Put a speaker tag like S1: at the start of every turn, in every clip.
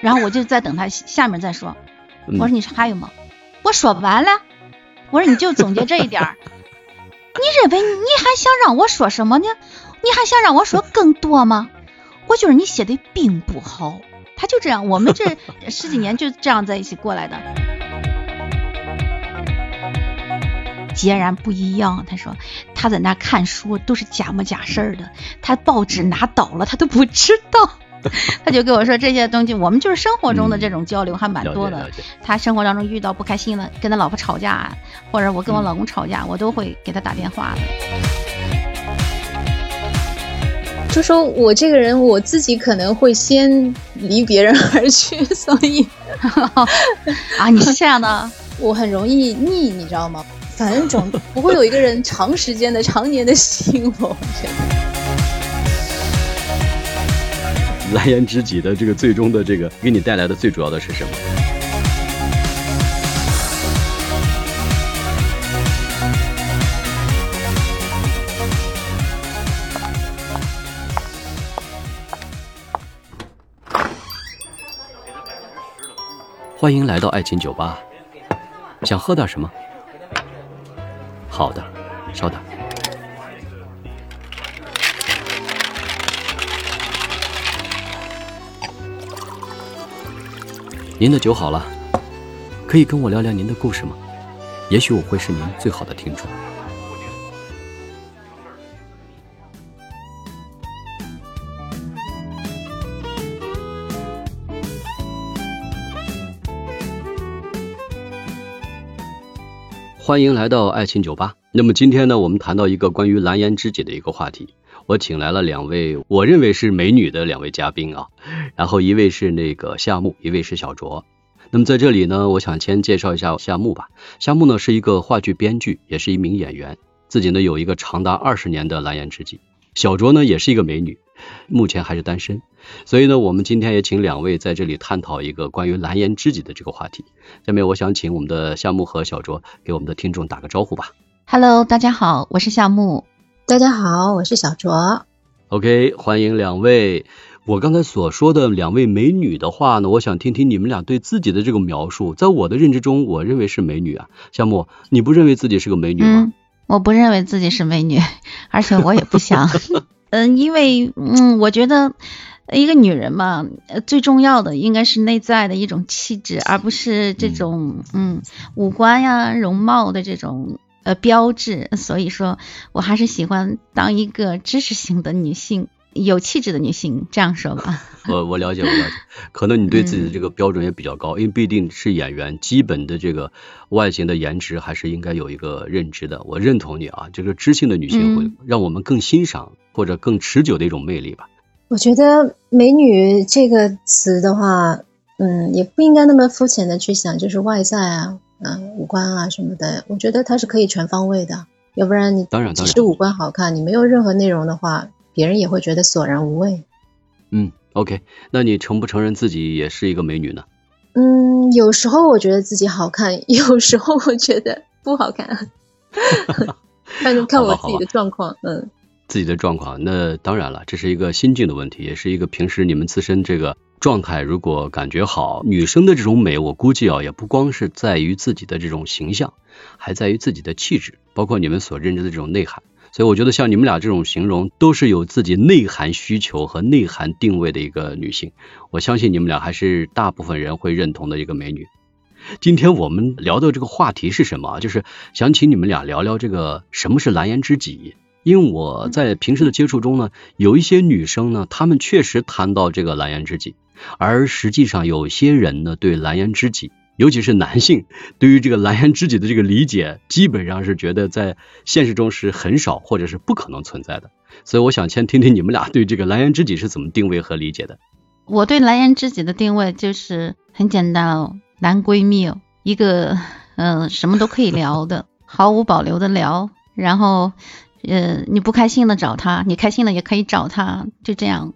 S1: 然后我就在等他下面再说。
S2: 嗯
S1: 我说你还有吗？我说完了。我说你就总结这一点儿。你认为你还想让我说什么呢？你还想让我说更多吗？我觉得你写的并不好。他就这样，我们这 十几年就这样在一起过来的。截然不一样。他说他在那看书都是假模假式儿的，他报纸拿倒了他都不知道。他就跟我说这些东西，我们就是生活中的这种交流还蛮多的。他生活当中遇到不开心了，跟他老婆吵架，或者我跟我老公吵架，我都会给他打电话的。
S3: 就说我这个人，我自己可能会先离别人而去，所以
S1: 啊，你是这样的？
S3: 我很容易腻，你知道吗？反正总不会有一个人长时间的、常年的吸引我，我觉得。
S2: 蓝颜知己的这个最终的这个给你带来的最主要的是什么？欢迎来到爱情酒吧，想喝点什么？好的，稍等。您的酒好了，可以跟我聊聊您的故事吗？也许我会是您最好的听众。欢迎来到爱情酒吧。那么今天呢，我们谈到一个关于蓝颜知己的一个话题。我请来了两位我认为是美女的两位嘉宾啊，然后一位是那个夏木，一位是小卓。那么在这里呢，我想先介绍一下夏木吧。夏木呢是一个话剧编剧，也是一名演员，自己呢有一个长达二十年的蓝颜知己。小卓呢也是一个美女，目前还是单身。所以呢，我们今天也请两位在这里探讨一个关于蓝颜知己的这个话题。下面我想请我们的夏木和小卓给我们的听众打个招呼吧。
S1: Hello，大家好，我是夏木。
S3: 大家好，我是小卓。
S2: OK，欢迎两位。我刚才所说的两位美女的话呢，我想听听你们俩对自己的这个描述。在我的认知中，我认为是美女啊。夏木，你不认为自己是个美女吗？
S1: 嗯，我不认为自己是美女，而且我也不想。嗯，因为嗯，我觉得一个女人嘛，呃最重要的应该是内在的一种气质，而不是这种嗯五官呀、容貌的这种呃标志。所以说我还是喜欢当一个知识型的女性。有气质的女性，这样说吧。
S2: 我我了解，我了解。可能你对自己的这个标准也比较高，因为毕竟是演员，基本的这个外形的颜值还是应该有一个认知的。我认同你啊，这个知性的女性会让我们更欣赏或者更持久的一种魅力吧。
S3: 我觉得“美女”这个词的话，嗯，也不应该那么肤浅的去想，就是外在啊，嗯，五官啊什么的。我觉得它是可以全方位的，要不然你
S2: 当然当然
S3: 只是五官好看，你没有任何内容的话。别人也会觉得索然无味。
S2: 嗯，OK，那你承不承认自己也是一个美女呢？
S3: 嗯，有时候我觉得自己好看，有时候我觉得不好看，看看我自己的状况。嗯，
S2: 自己的状况，那当然了，这是一个心境的问题，也是一个平时你们自身这个状态。如果感觉好，女生的这种美，我估计啊，也不光是在于自己的这种形象，还在于自己的气质，包括你们所认知的这种内涵。所以我觉得像你们俩这种形容，都是有自己内涵需求和内涵定位的一个女性。我相信你们俩还是大部分人会认同的一个美女。今天我们聊的这个话题是什么？就是想请你们俩聊聊这个什么是蓝颜知己。因为我在平时的接触中呢，有一些女生呢，她们确实谈到这个蓝颜知己，而实际上有些人呢，对蓝颜知己。尤其是男性对于这个蓝颜知己的这个理解，基本上是觉得在现实中是很少或者是不可能存在的。所以我想先听听你们俩对这个蓝颜知己是怎么定位和理解的。
S1: 我对蓝颜知己的定位就是很简单哦，男闺蜜哦，一个嗯、呃、什么都可以聊的，毫无保留的聊，然后呃你不开心了找他，你开心了也可以找他，就这样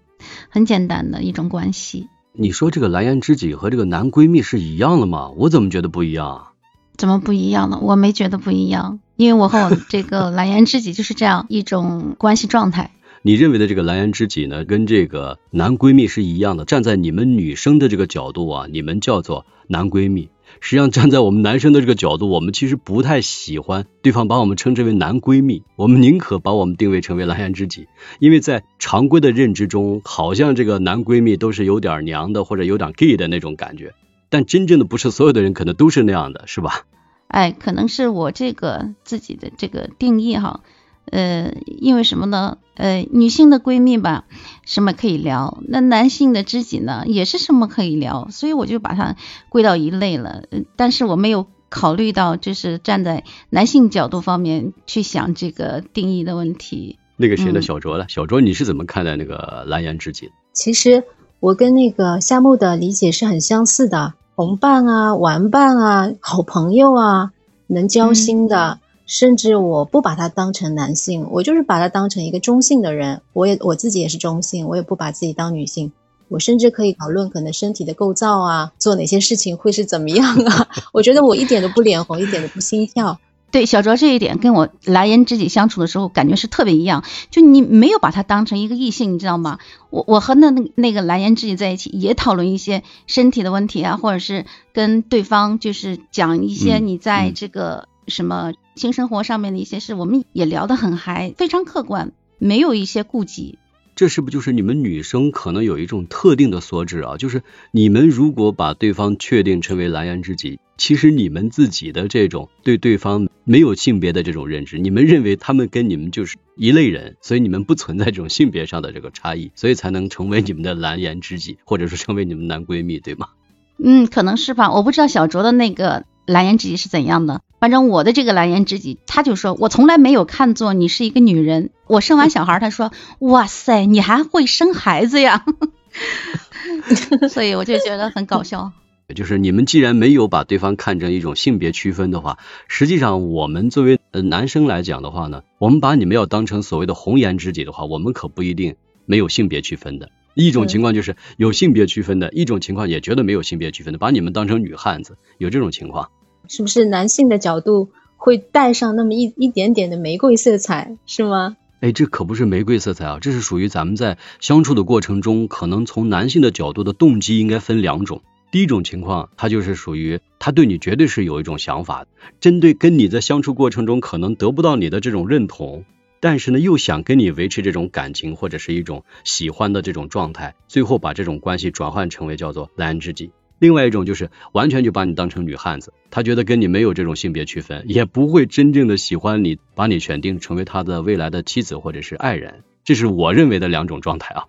S1: 很简单的一种关系。
S2: 你说这个蓝颜知己和这个男闺蜜是一样的吗？我怎么觉得不一样啊？
S1: 怎么不一样呢？我没觉得不一样，因为我和我这个 蓝颜知己就是这样一种关系状态。
S2: 你认为的这个蓝颜知己呢，跟这个男闺蜜是一样的。站在你们女生的这个角度啊，你们叫做男闺蜜。实际上，站在我们男生的这个角度，我们其实不太喜欢对方把我们称之为男闺蜜，我们宁可把我们定位成为蓝颜知己。因为在常规的认知中，好像这个男闺蜜都是有点娘的或者有点 gay 的那种感觉。但真正的不是所有的人可能都是那样的，是吧？
S1: 哎，可能是我这个自己的这个定义哈。呃，因为什么呢？呃，女性的闺蜜吧，什么可以聊；那男性的知己呢，也是什么可以聊。所以我就把它归到一类了。但是我没有考虑到，就是站在男性角度方面去想这个定义的问题。
S2: 那个谁的小卓了？小卓，你是怎么看待那个蓝颜知己？
S3: 其实我跟那个夏木的理解是很相似的，同伴啊，玩伴啊，好朋友啊，能交心的。甚至我不把他当成男性，我就是把他当成一个中性的人。我也我自己也是中性，我也不把自己当女性。我甚至可以讨论可能身体的构造啊，做哪些事情会是怎么样啊？我觉得我一点都不脸红，一点都不心跳。
S1: 对小卓这一点，跟我蓝颜知己相处的时候感觉是特别一样。就你没有把他当成一个异性，你知道吗？我我和那那那个蓝颜知己在一起，也讨论一些身体的问题啊，或者是跟对方就是讲一些你在这个。什么性生活上面的一些事，我们也聊得很嗨，非常客观，没有一些顾忌。
S2: 这是不是就是你们女生可能有一种特定的所指啊？就是你们如果把对方确定成为蓝颜知己，其实你们自己的这种对对方没有性别的这种认知，你们认为他们跟你们就是一类人，所以你们不存在这种性别上的这个差异，所以才能成为你们的蓝颜知己，或者说成为你们男闺蜜，对吗？
S1: 嗯，可能是吧。我不知道小卓的那个。蓝颜知己是怎样的？反正我的这个蓝颜知己，他就说我从来没有看作你是一个女人。我生完小孩，他说哇塞，你还会生孩子呀？所以我就觉得很搞笑。
S2: 就是你们既然没有把对方看成一种性别区分的话，实际上我们作为呃男生来讲的话呢，我们把你们要当成所谓的红颜知己的话，我们可不一定没有性别区分的。一种情况就是有性别区分的，一种情况也觉得没有性别区分的，把你们当成女汉子，有这种情况。
S3: 是不是男性的角度会带上那么一一点点的玫瑰色彩，是吗？
S2: 哎，这可不是玫瑰色彩啊，这是属于咱们在相处的过程中，可能从男性的角度的动机应该分两种。第一种情况，他就是属于他对你绝对是有一种想法，针对跟你在相处过程中可能得不到你的这种认同。但是呢，又想跟你维持这种感情或者是一种喜欢的这种状态，最后把这种关系转换成为叫做蓝颜知己。另外一种就是完全就把你当成女汉子，他觉得跟你没有这种性别区分，也不会真正的喜欢你，把你选定成为他的未来的妻子或者是爱人。这是我认为的两种状态啊。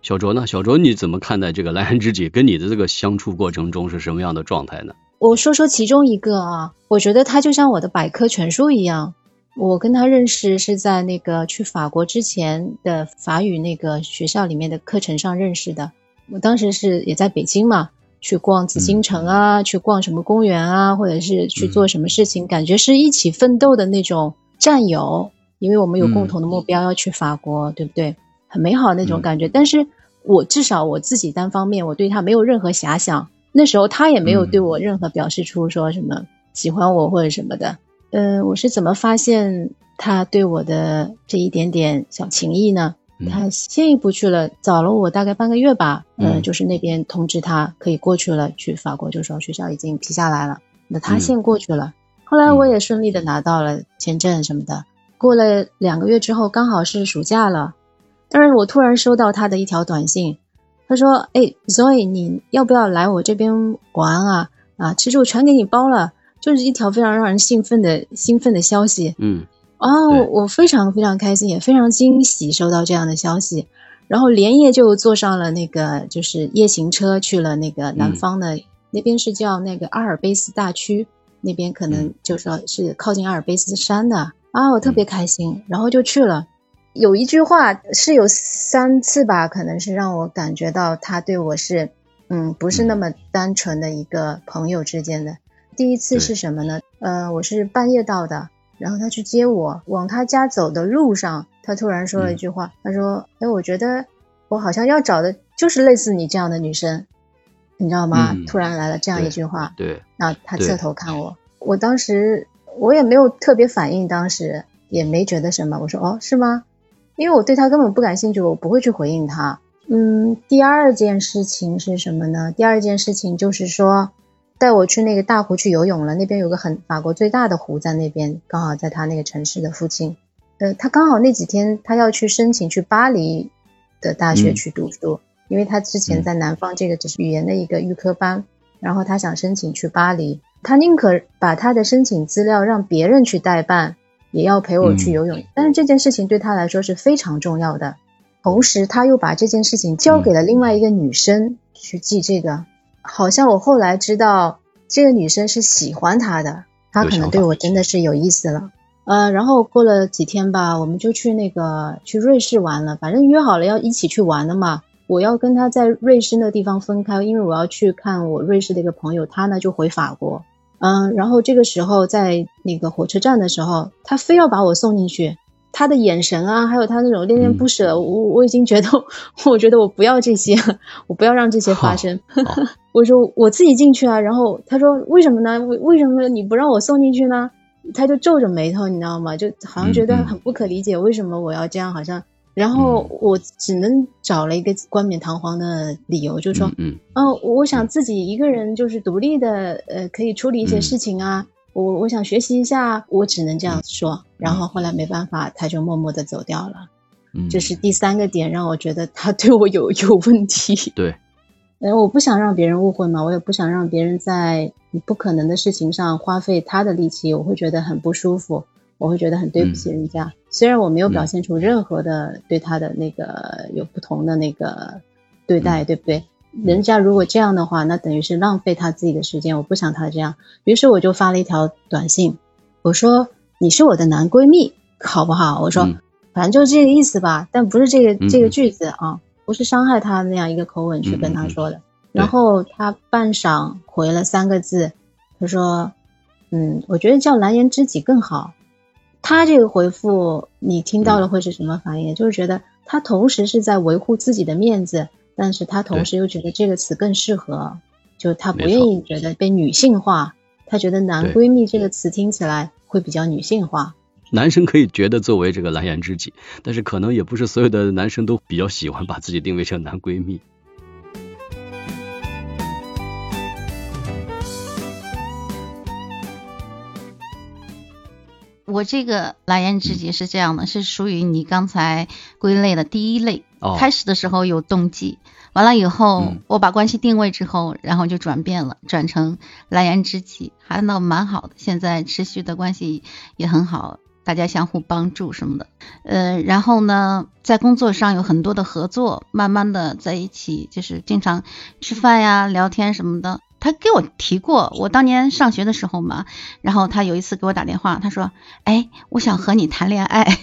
S2: 小卓呢？小卓你怎么看待这个蓝颜知己跟你的这个相处过程中是什么样的状态呢？
S3: 我说说其中一个啊，我觉得他就像我的百科全书一样。我跟他认识是在那个去法国之前的法语那个学校里面的课程上认识的。我当时是也在北京嘛，去逛紫禁城啊，去逛什么公园啊，或者是去做什么事情，感觉是一起奋斗的那种战友，因为我们有共同的目标要去法国，对不对？很美好那种感觉。但是我至少我自己单方面，我对他没有任何遐想。那时候他也没有对我任何表示出说什么喜欢我或者什么的。嗯，我是怎么发现他对我的这一点点小情谊呢？他先一步去了，早了我大概半个月吧。嗯，就是那边通知他可以过去了，去法国，就说学校已经批下来了。那他先过去了，后来我也顺利的拿到了签证什么的。过了两个月之后，刚好是暑假了，但是我突然收到他的一条短信，他说：“哎，Zoe，你要不要来我这边玩啊？啊，吃住全给你包了。”就是一条非常让人兴奋的兴奋的消息，
S2: 嗯，
S3: 哦，我非常非常开心，也非常惊喜收到这样的消息，然后连夜就坐上了那个就是夜行车去了那个南方的那边是叫那个阿尔卑斯大区，那边可能就说是靠近阿尔卑斯山的。啊，我特别开心，然后就去了。有一句话是有三次吧，可能是让我感觉到他对我是嗯不是那么单纯的一个朋友之间的。第一次是什么呢？呃，我是半夜到的，然后他去接我，往他家走的路上，他突然说了一句话，他说：“哎，我觉得我好像要找的就是类似你这样的女生，你知道吗？”突然来了这样一句话，
S2: 对，
S3: 然后他侧头看我，我当时我也没有特别反应，当时也没觉得什么，我说：“哦，是吗？”因为我对他根本不感兴趣，我不会去回应他。嗯，第二件事情是什么呢？第二件事情就是说，带我去那个大湖去游泳了。那边有个很法国最大的湖在那边，刚好在他那个城市的附近。呃，他刚好那几天他要去申请去巴黎的大学去读书，因为他之前在南方这个只是语言的一个预科班，然后他想申请去巴黎，他宁可把他的申请资料让别人去代办，也要陪我去游泳。但是这件事情对他来说是非常重要的。同时，他又把这件事情交给了另外一个女生去记这个。好像我后来知道，这个女生是喜欢他的，他可能对我真的是有意思了。呃，然后过了几天吧，我们就去那个去瑞士玩了。反正约好了要一起去玩的嘛。我要跟他在瑞士那地方分开，因为我要去看我瑞士的一个朋友，他呢就回法国。嗯，然后这个时候在那个火车站的时候，他非要把我送进去。他的眼神啊，还有他那种恋恋不舍，我我已经觉得，我觉得我不要这些，我不要让这些发生。我说我自己进去啊，然后他说为什么呢？为为什么你不让我送进去呢？他就皱着眉头，你知道吗？就好像觉得很不可理解，为什么我要这样？好像，然后我只能找了一个冠冕堂皇的理由，就说，嗯，哦，我想自己一个人就是独立的，呃，可以处理一些事情啊。我我想学习一下，我只能这样说。然后后来没办法，他就默默的走掉了。嗯，这是第三个点让我觉得他对我有 有问题。
S2: 对，
S3: 嗯，我不想让别人误会嘛，我也不想让别人在不可能的事情上花费他的力气，我会觉得很不舒服，我会觉得很对不起人家。虽然我没有表现出任何的对他的那个有不同的那个对待，对不对？人家如果这样的话，那等于是浪费他自己的时间。我不想他这样，于是我就发了一条短信，我说你是我的男闺蜜，好不好？我说反正就是这个意思吧，但不是这个这个句子啊，不是伤害他那样一个口吻去跟他说的。然后他半晌回了三个字，他说嗯，我觉得叫蓝颜知己更好。他这个回复你听到了会是什么反应？就是觉得他同时是在维护自己的面子。但是他同时又觉得这个词更适合，就他不愿意觉得被女性化，他觉得男闺蜜这个词听起来会比较女性化。
S2: 男生可以觉得作为这个蓝颜知己，但是可能也不是所有的男生都比较喜欢把自己定位成男闺蜜。
S1: 我这个蓝颜知己是这样的，是属于你刚才归类的第一类。开始的时候有动机，完了以后我把关系定位之后，然后就转变了，转成蓝颜知己，还闹蛮好的，现在持续的关系也很好，大家相互帮助什么的。呃，然后呢，在工作上有很多的合作，慢慢的在一起，就是经常吃饭呀、聊天什么的。他给我提过，我当年上学的时候嘛，然后他有一次给我打电话，他说：“哎，我想和你谈恋爱。”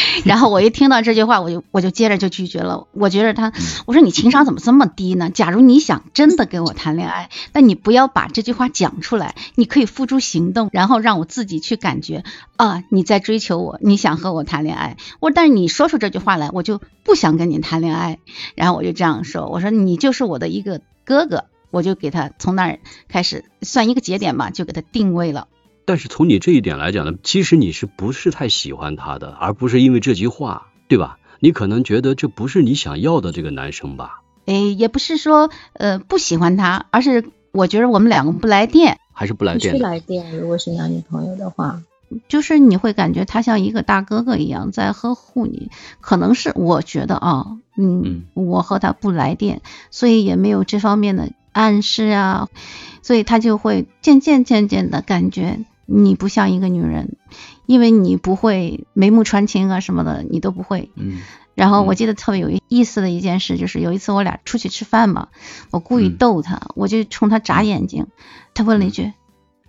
S1: 然后我一听到这句话，我就我就接着就拒绝了。我觉得他，我说你情商怎么这么低呢？假如你想真的跟我谈恋爱，那你不要把这句话讲出来，你可以付诸行动，然后让我自己去感觉啊，你在追求我，你想和我谈恋爱。我但是你说出这句话来，我就不想跟你谈恋爱。然后我就这样说，我说你就是我的一个哥哥，我就给他从那儿开始算一个节点吧，就给他定位了。
S2: 但是从你这一点来讲呢，其实你是不是太喜欢他的，而不是因为这句话，对吧？你可能觉得这不是你想要的这个男生吧？
S1: 哎，也不是说呃不喜欢他，而是我觉得我们两个不来电，
S2: 还是不来电。
S3: 不来电，如果是男女朋友的话，
S1: 就是你会感觉他像一个大哥哥一样在呵护你。可能是我觉得啊，嗯，我和他不来电，所以也没有这方面的暗示啊，所以他就会渐渐渐渐的感觉。你不像一个女人，因为你不会眉目传情啊什么的，你都不会。嗯。然后我记得特别有意思的一件事，就是有一次我俩出去吃饭嘛，我故意逗他，我就冲他眨眼睛，他问了一句：“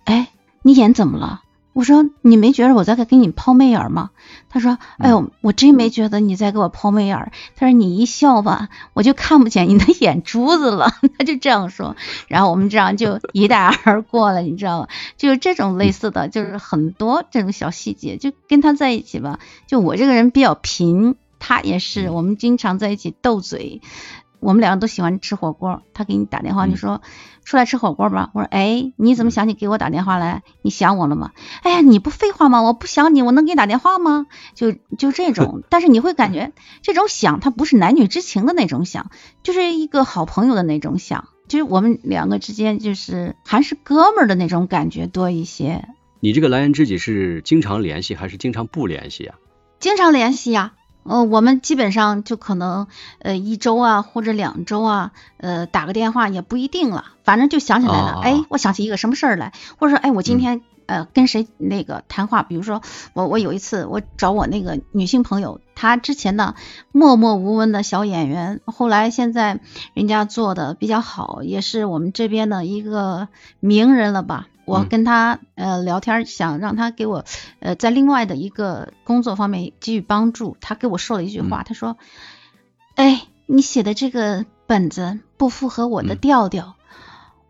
S1: 哎，你眼怎么了？”我说你没觉得我在给你抛媚眼吗？他说，哎呦，我真没觉得你在给我抛媚眼。他说你一笑吧，我就看不见你的眼珠子了。他就这样说，然后我们这样就一带而过了，你知道吗？就是这种类似的就是很多这种小细节，就跟他在一起吧。就我这个人比较贫，他也是，我们经常在一起斗嘴。我们两个都喜欢吃火锅，他给你打电话，
S2: 嗯
S1: 你说出来吃火锅吧。我说哎，你怎么想起给我打电话来？你想我了吗？哎呀，你不废话吗？我不想你，我能给你打电话吗？就就这种，但是你会感觉这种想，它不是男女之情的那种想，就是一个好朋友的那种想，就是我们两个之间就是还是哥们儿的那种感觉多一些。
S2: 你这个蓝颜知己是经常联系还是经常不联系啊？
S1: 经常联系呀、呃，我们基本上就可能呃一周啊或者两周啊，呃打个电话也不一定了，反正就想起来了，
S2: 哦
S1: 哎，我想起一个什么事儿来，或者说哎我今
S2: 嗯
S1: 天、呃跟谁那个谈话，比如说我我有一次我找我那个女性朋友，她之前呢默默无闻的小演员，后来现在人家做的比较好，也是我们这边的一个名人了吧。我
S2: 嗯
S1: 跟他呃聊天，想让他给我呃在另外的一个工作方面给予帮助。他给我说了一句话，他说：“哎，你写的这个本子不符合我的
S2: 嗯
S1: 调调。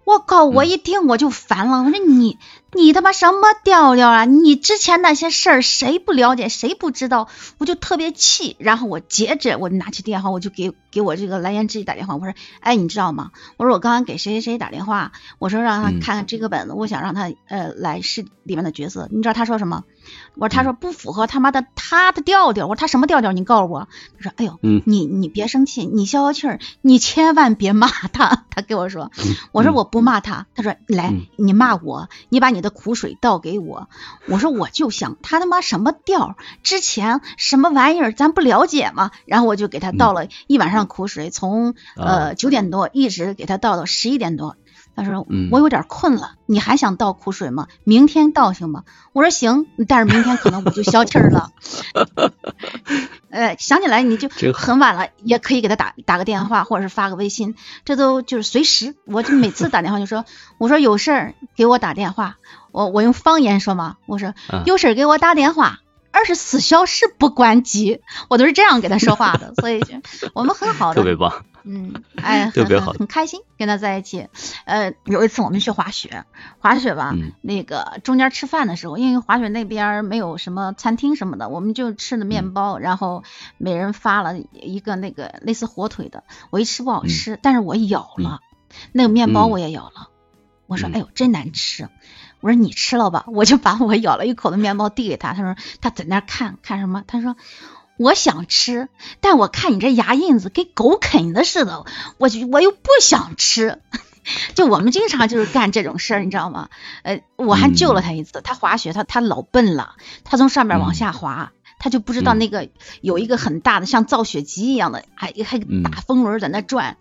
S1: 我靠！我
S2: 嗯
S1: 一听我就烦了，我说你你他妈什么调调啊？你之前那些事儿谁不了解，谁不知道？我就特别气。然后我接着我拿起电话，我就给给我这个蓝颜知己打电话，我说：哎，你知道吗？我说我刚刚给谁谁谁打电话，我说让他
S2: 嗯
S1: 看看这个本子，我想让他呃来试里面的角色。你知道他说什么？我说他说不符合他妈的他的调调。我说他什么调调？你告诉我。他说哎呦，
S2: 嗯
S1: 你你别生气，你消消气儿，你千万别骂他。他给我说，我说我不骂他。他说来
S2: 嗯，
S1: 你骂我，你把你的苦水倒给我。我说我就想他他妈什么调，之前什么玩意儿咱不了解吗？然后我就给他倒了一晚上苦水，从呃九点多一直给他倒到十一点多。他说
S2: 嗯
S1: 我有点困了，你还想倒苦水吗？明天倒行吗？我说行，但是明天可能我就消气儿了。呃，想起来你就很晚了，也可以给他打打个电话，或者是发个微信，这都就是随时。我就每次打电话就说，我说有事儿给我打电话，我我用方言说嘛，我说
S2: 啊
S1: 有事儿给我打电话，二十四小时不关机，我都是这样给他说话的，所以就我们很好的，
S2: 特别棒。
S1: 嗯，哎，
S2: 特别好
S1: 很开心跟他在一起。呃，有一次我们去滑雪，滑雪吧，
S2: 嗯
S1: 那个中间吃饭的时候，因为滑雪那边没有什么餐厅什么的，我们就吃的
S2: 嗯
S1: 面包，然后每人发了一个那个类似火腿的，我一吃不好
S2: 嗯
S1: 吃，但是我咬了、那个面包，
S2: 嗯
S1: 我也咬了，我说
S2: 嗯
S1: 哎呦真难吃。我说你吃了吧，我就把我咬了一口的面包递给他，他说他在那看看什么？他说我想吃，但我看你这牙印子跟狗啃的似的，我就我又不想吃。就我们经常就是干这种事儿，你知道吗？呃，我还救了他一次。他滑雪，他他老笨了，他从上面往下滑，他就不知道
S2: 嗯
S1: 那个有一个很大的像造雪机一样的，还还大风轮在那转，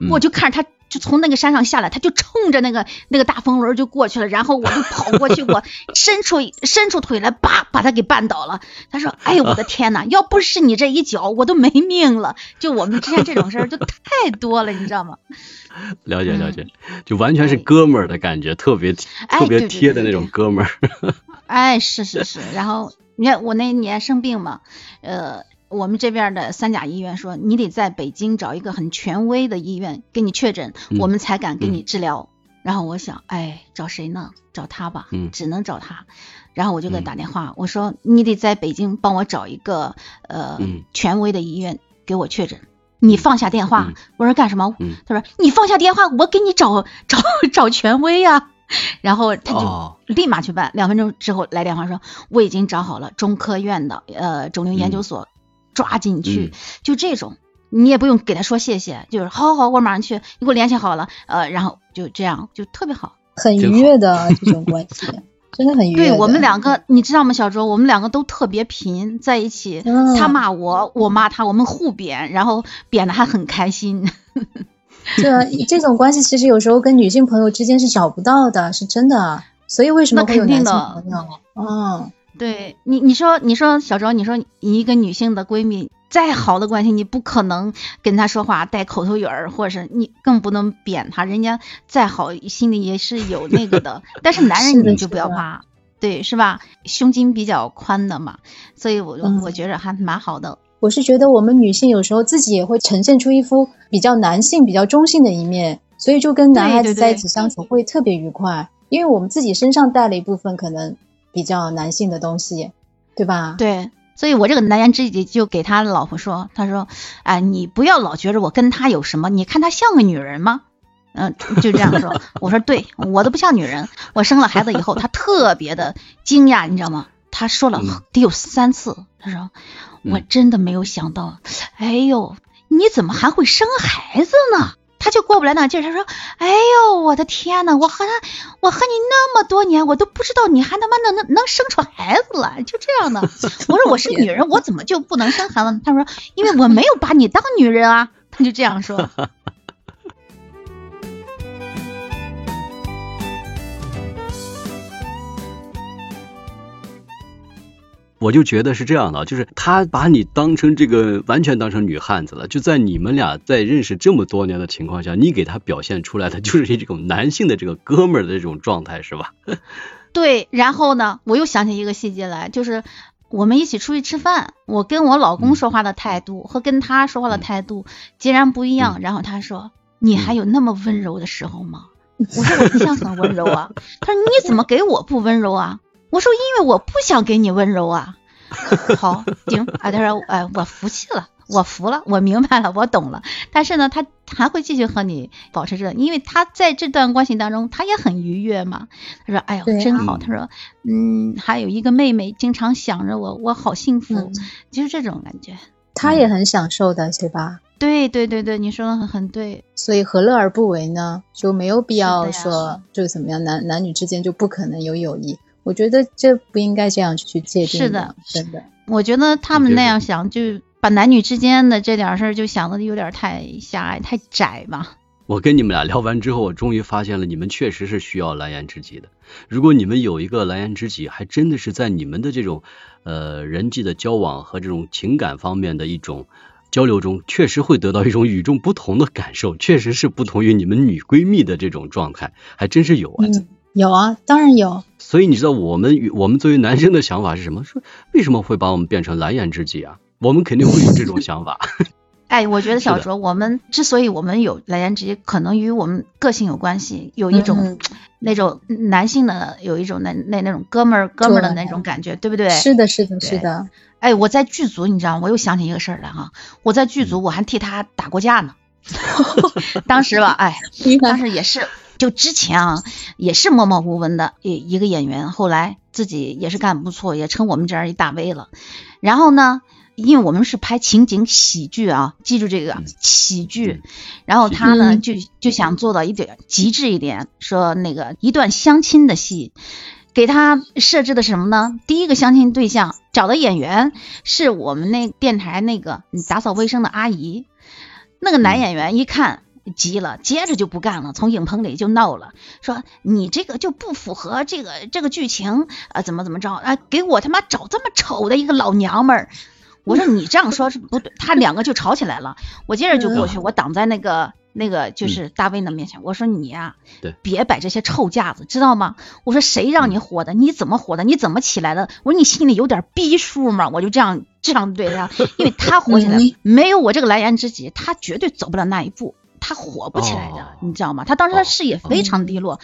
S2: 嗯
S1: 我就看着他。就从那个山上下来，他就冲着那个那个大风轮就过去了，然后我就跑过去，我 伸出伸出腿来，叭把他给绊倒了。他说：“哎呦我的天呐，要不是你这一脚，我都没命了。”就我们之间这种事儿就太多了，你知道吗？
S2: 了解了解，就完全是哥们儿的感觉，特别
S1: 哎
S2: 特别贴的那种哥们儿。
S1: 哎，是是是，然后你看我那年生病嘛，呃，我们这边的三甲医院说你得在北京找一个很权威的医院给你确诊，
S2: 嗯
S1: 我们才敢给你治疗。然后我想，哎，找谁呢？找他吧，
S2: 嗯
S1: 只能找他。然后我就给他
S2: 嗯
S1: 打电话，我说你得在北京帮我找一个呃、
S2: 嗯
S1: 权威的医院给我确诊。你放下电话，
S2: 嗯
S1: 我说干什么？
S2: 嗯
S1: 他说你放下电话，我给你找 找找权威呀、然后他就
S2: 哦
S1: 立马去办，两分钟之后来电话说我已经找好了中科院的呃肿瘤研究所，抓紧去，
S2: 嗯
S1: 就这种。你也不用给他说谢谢，就是好好好，我马上去，你给我联系好了，呃，然后就这样，就特别好。
S3: 很愉悦的这种关系，真的很愉悦。
S1: 对我们两个，你知道吗，小周，我们两个都特别贫，在一起，
S3: 嗯
S1: 他骂我，我骂他，我们互贬，然后贬的还很开心。
S3: 这这种关系其实有时候跟女性朋友之间是找不到的，是真的。所以为什么
S1: 那
S3: 会有男性
S1: 肯定的
S3: 朋友？嗯，
S1: 对你，你说，你说小周，你说你一个女性的闺蜜，再好的关系，你不可能跟她说话带口头语儿，或者是你更不能贬她，人家再好心里也是有那个的。但是男人你就不要
S3: 的
S1: 怕，对，是吧？胸襟比较宽的嘛，所以我
S3: 嗯
S1: 我觉着还蛮好的。
S3: 我是觉得我们女性有时候自己也会呈现出一副比较男性、比较中性的一面，所以就跟男孩子在一起相处会特别愉快，因为我们自己身上带了一部分可能比较男性的东西，对吧？
S1: 对所以我这个难言之隐就给他老婆说，他说，哎，你不要老觉着我跟他有什么，你看他像个女人吗？嗯，就这样说。我说对，我都不像女人。我生了孩子以后，他特别的惊讶，你知道吗？他说了得有三次，他说我真的没有想到，哎呦，你怎么还会生孩子呢？他就过不来那劲儿，他说：“哎呦，我的天呐，我和他，我和你那么多年，我都不知道你还他妈能能能生出孩子来，就这样的。”我说：“我是女人，我怎么就不能生孩子？”他说：“因为我没有把你当女人啊。”他就这样说。
S2: 我就觉得是这样的，就是他把你当成这个完全当成女汉子了。就在你们俩在认识这么多年的情况下，你给他表现出来的就是一种男性的这个哥们儿的这种状态，是吧？
S1: 对。然后呢，我又想起一个细节来，就是我们一起出去吃饭，我跟我老公说话的态度和跟他说话的态度截然不一样。然后他说：“你还有那么温柔的时候吗？”我说：“我一向很温柔啊。”他说：“你怎么给我不温柔啊？”我说，因为我不想给你温柔啊。好，行啊。他说，哎，我服气了，我服了，我明白了，我懂了。但是呢，他还会继续和你保持着，因为他在这段关系当中，他也很愉悦嘛。他说，哎呦，真好。他说，嗯，还有一个妹妹经常想着我，我好幸福，就是这种感觉。
S3: 他也很享受的，对吧？
S1: 对对对对，你说的很很对。
S3: 所以何乐而不为呢？就没有必要说就怎么样，男男女之间就不可能有友谊。我觉得这不应该这样去界定。
S1: 是的，
S3: 真的。
S1: 我觉得他们那样想，就把男女之间的这点事儿就想的有点太狭隘、太窄吧。
S2: 我跟你们俩聊完之后，我终于发现了，你们确实是需要蓝颜知己的。如果你们有一个蓝颜知己，还真的是在你们的这种呃人际的交往和这种情感方面的一种交流中，确实会得到一种与众不同的感受，确实是不同于你们女闺蜜的这种状态，还真是有啊。
S3: 有啊，当然有。
S2: 所以你知道我们与我们作为男生的想法是什么？说为什么会把我们变成蓝颜知己啊？我们肯定会有这种想法。
S1: 哎，我觉得小卓，我们之所以我们有蓝颜知己，可能与我们个性有关系，有一种那种男性的，有一种那那那种哥们儿哥们儿的那种感觉，对不对？
S3: 是的，是的，是的。
S1: 哎，我在剧组，你知道，我又想起一个事儿来哈。我在剧组，我还替他打过架呢。当时吧，哎，当时也是。就之前啊，也是默默无闻的一一个演员，后来自己也是干不错，也成我们这儿一大 V 了。然后呢，因为我们是拍情景喜剧啊，记住这个喜剧。然后他呢，就就想做到一点极致一点，说那个一段相亲的戏，给他设置的什么呢？第一个相亲对象找的演员是我们那电台那个打扫卫生的阿姨，那个男演员一看。急了，接着就不干了，从影棚里就闹了，说你这个就不符合这个这个剧情啊，怎么怎么着啊，给我他妈找这么丑的一个老娘们儿！我说你这样说是不对，他两个就吵起来了。我接着就过去，我挡在那个那个就是大卫的面前，我说你呀，别摆这些臭架子，知道吗？我说谁让你火的？你怎么火的？你怎么起来的？我说你心里有点逼数吗？我就这样这样对他，因为他火起来没有我这个蓝颜知己，他绝对走不了那一步。他火不起来的，你知道吗？他当时他事业非常低落，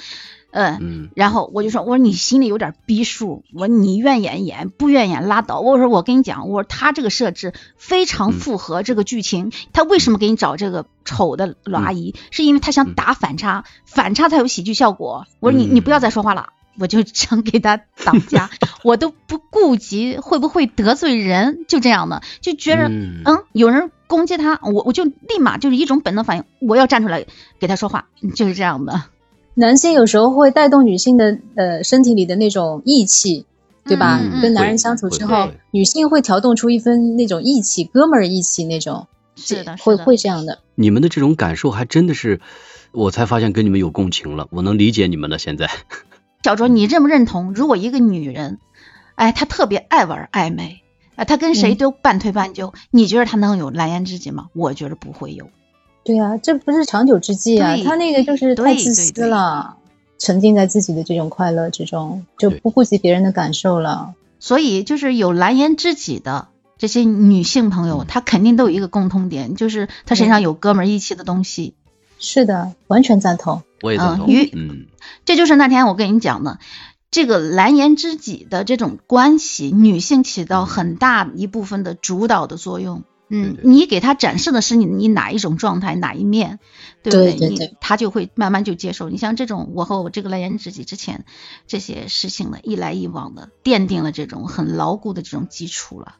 S1: 嗯，然后我就说，我说你心里有点逼数，我说你愿演演，不愿演拉倒。我说我跟你讲，我说他这个设置非常符合这个剧情。他为什么给你找这个丑的老阿姨？是因为他想打反差，反差才有喜剧效果。我说你你不要再说话了。我就想给他挡家，我都不顾及会不会得罪人，就这样的，就觉着嗯，有人攻击他，我我就立马就是一种本能反应，我要站出来给他说话，就是这样的。
S3: 男性有时候会带动女性的呃身体里的那种义气，对吧？跟男人相处之后，女性会调动出一分那种义气，哥们儿义气那种，
S1: 是的，
S3: 会会这样的。
S2: 你们的这种感受还真的是，我才发现跟你们有共情了，我能理解你们了。现在。
S1: 小卓，你认不认同？如果一个女人，哎，她特别爱玩暧昧，哎，她跟谁都半推半就，你觉得他能有蓝颜知己吗？我觉得不会有。
S3: 对啊，这不是长久之计啊！他那个就是太自私了，沉浸在自己的这种快乐之中，就不顾及别人的感受了。
S1: 所以，就是有蓝颜知己的这些女性朋友，她肯定都有一个共通点，就是她身上有哥们义气的东西。
S3: 是的，完全赞同。
S2: 我也赞同。
S1: 嗯，这就是那天我跟你讲的，这个蓝颜知己的这种关系，女性起到很大一部分的主导的作用。嗯，你给他展示的是你你哪一种状态哪一面，对不
S3: 对？你
S1: 他就会慢慢就接受。你像这种我和我这个蓝颜知己之前这些事情呢，一来一往的，奠定了这种很牢固的这种基础了。